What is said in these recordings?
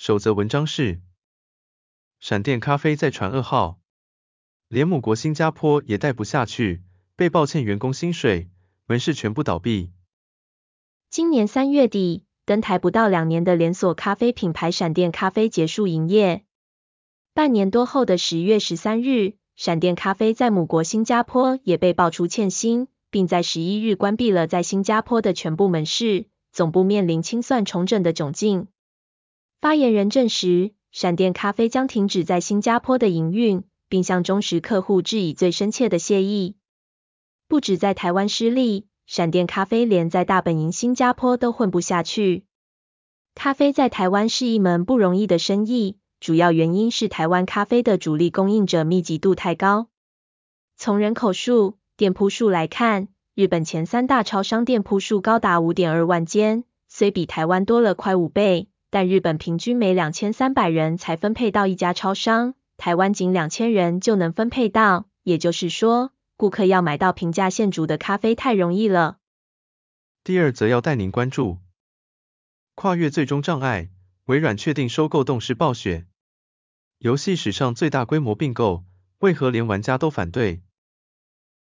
首则文章是：闪电咖啡再传噩耗，连母国新加坡也待不下去，被爆欠员工薪水，门市全部倒闭。今年三月底，登台不到两年的连锁咖啡品牌闪电咖啡结束营业。半年多后的十月十三日，闪电咖啡在母国新加坡也被爆出欠薪。并在十一日关闭了在新加坡的全部门市，总部面临清算重整的窘境。发言人证实，闪电咖啡将停止在新加坡的营运，并向忠实客户致以最深切的谢意。不止在台湾失利，闪电咖啡连在大本营新加坡都混不下去。咖啡在台湾是一门不容易的生意，主要原因是台湾咖啡的主力供应者密集度太高。从人口数、店铺数来看，日本前三大超商店铺数高达五点二万间，虽比台湾多了快五倍，但日本平均每两千三百人才分配到一家超商，台湾仅两千人就能分配到，也就是说，顾客要买到平价现煮的咖啡太容易了。第二则要带您关注，跨越最终障碍，微软确定收购动视暴雪，游戏史上最大规模并购，为何连玩家都反对？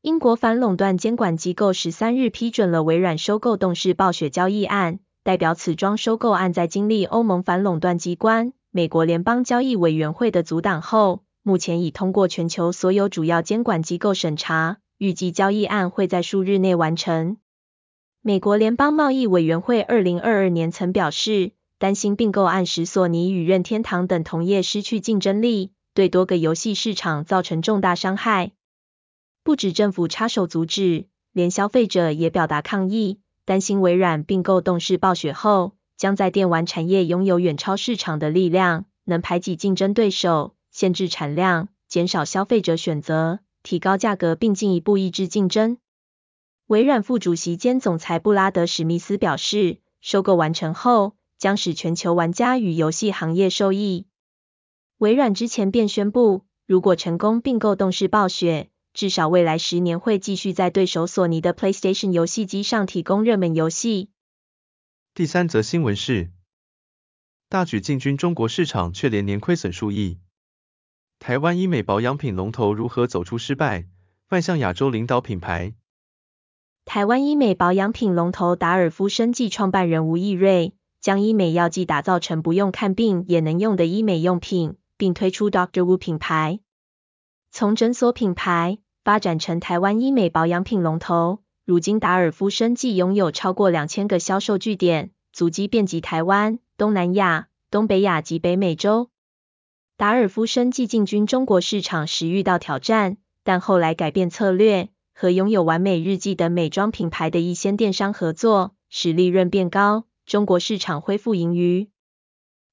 英国反垄断监管机构十三日批准了微软收购动视暴雪交易案，代表此桩收购案在经历欧盟反垄断机关、美国联邦交易委员会的阻挡后，目前已通过全球所有主要监管机构审查，预计交易案会在数日内完成。美国联邦贸易委员会二零二二年曾表示，担心并购案使索尼与任天堂等同业失去竞争力，对多个游戏市场造成重大伤害。不止政府插手阻止，连消费者也表达抗议，担心微软并购动视暴雪后，将在电玩产业拥有远超市场的力量，能排挤竞争对手，限制产量，减少消费者选择，提高价格，并进一步抑制竞争。微软副主席兼总裁布拉德史密斯表示，收购完成后，将使全球玩家与游戏行业受益。微软之前便宣布，如果成功并购动视暴雪，至少未来十年会继续在对手索尼的 PlayStation 游戏机上提供热门游戏。第三则新闻是，大举进军中国市场却连年亏损数亿，台湾医美保养品龙头如何走出失败，迈向亚洲领导品牌？台湾医美保养品龙头达尔夫生技创办人吴益瑞，将医美药剂打造成不用看病也能用的医美用品，并推出 Doctor Wu 品牌。从诊所品牌发展成台湾医美保养品龙头，如今达尔夫生技拥有超过两千个销售据点，足迹遍及台湾、东南亚、东北亚及北美洲。达尔夫生技进军中国市场时遇到挑战，但后来改变策略，和拥有完美日记等美妆品牌的一些电商合作，使利润变高，中国市场恢复盈余。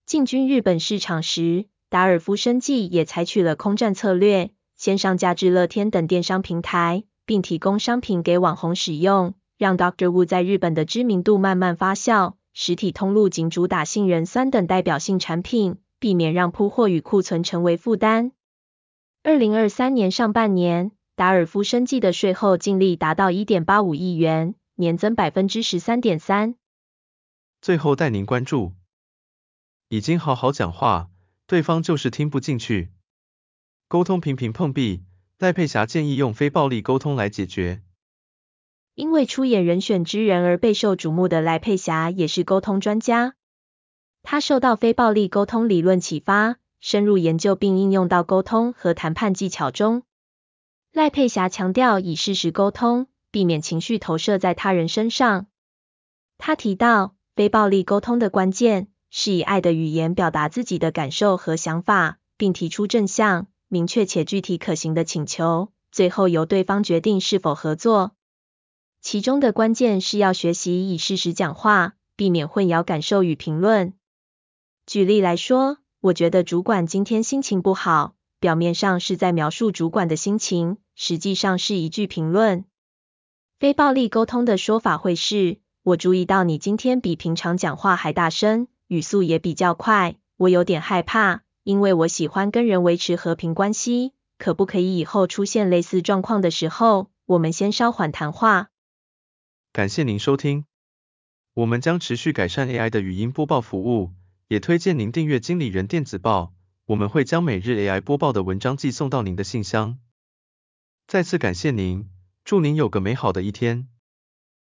进军日本市场时，达尔夫生技也采取了空战策略。先上架至乐天等电商平台，并提供商品给网红使用，让 Doctor Wu 在日本的知名度慢慢发酵。实体通路仅主打杏仁酸等代表性产品，避免让铺货与库存成为负担。二零二三年上半年，达尔夫生技的税后净利达到一点八五亿元，年增百分之十三点三。最后带您关注，已经好好讲话，对方就是听不进去。沟通频频碰壁，赖佩霞建议用非暴力沟通来解决。因为出演人选之人而备受瞩目的赖佩霞也是沟通专家。她受到非暴力沟通理论启发，深入研究并应用到沟通和谈判技巧中。赖佩霞强调以事实沟通，避免情绪投射在他人身上。她提到，非暴力沟通的关键是以爱的语言表达自己的感受和想法，并提出正向。明确且具体可行的请求，最后由对方决定是否合作。其中的关键是要学习以事实讲话，避免混淆感受与评论。举例来说，我觉得主管今天心情不好，表面上是在描述主管的心情，实际上是一句评论。非暴力沟通的说法会是：我注意到你今天比平常讲话还大声，语速也比较快，我有点害怕，因为我喜欢跟人维持和平关系。可不可以以后出现类似状况的时候，我们先稍缓谈话？感谢您收听，我们将持续改善 AI 的语音播报服务。也推荐您订阅经理人电子报，我们会将每日 AI 播报的文章寄送到您的信箱。再次感谢您，祝您有个美好的一天。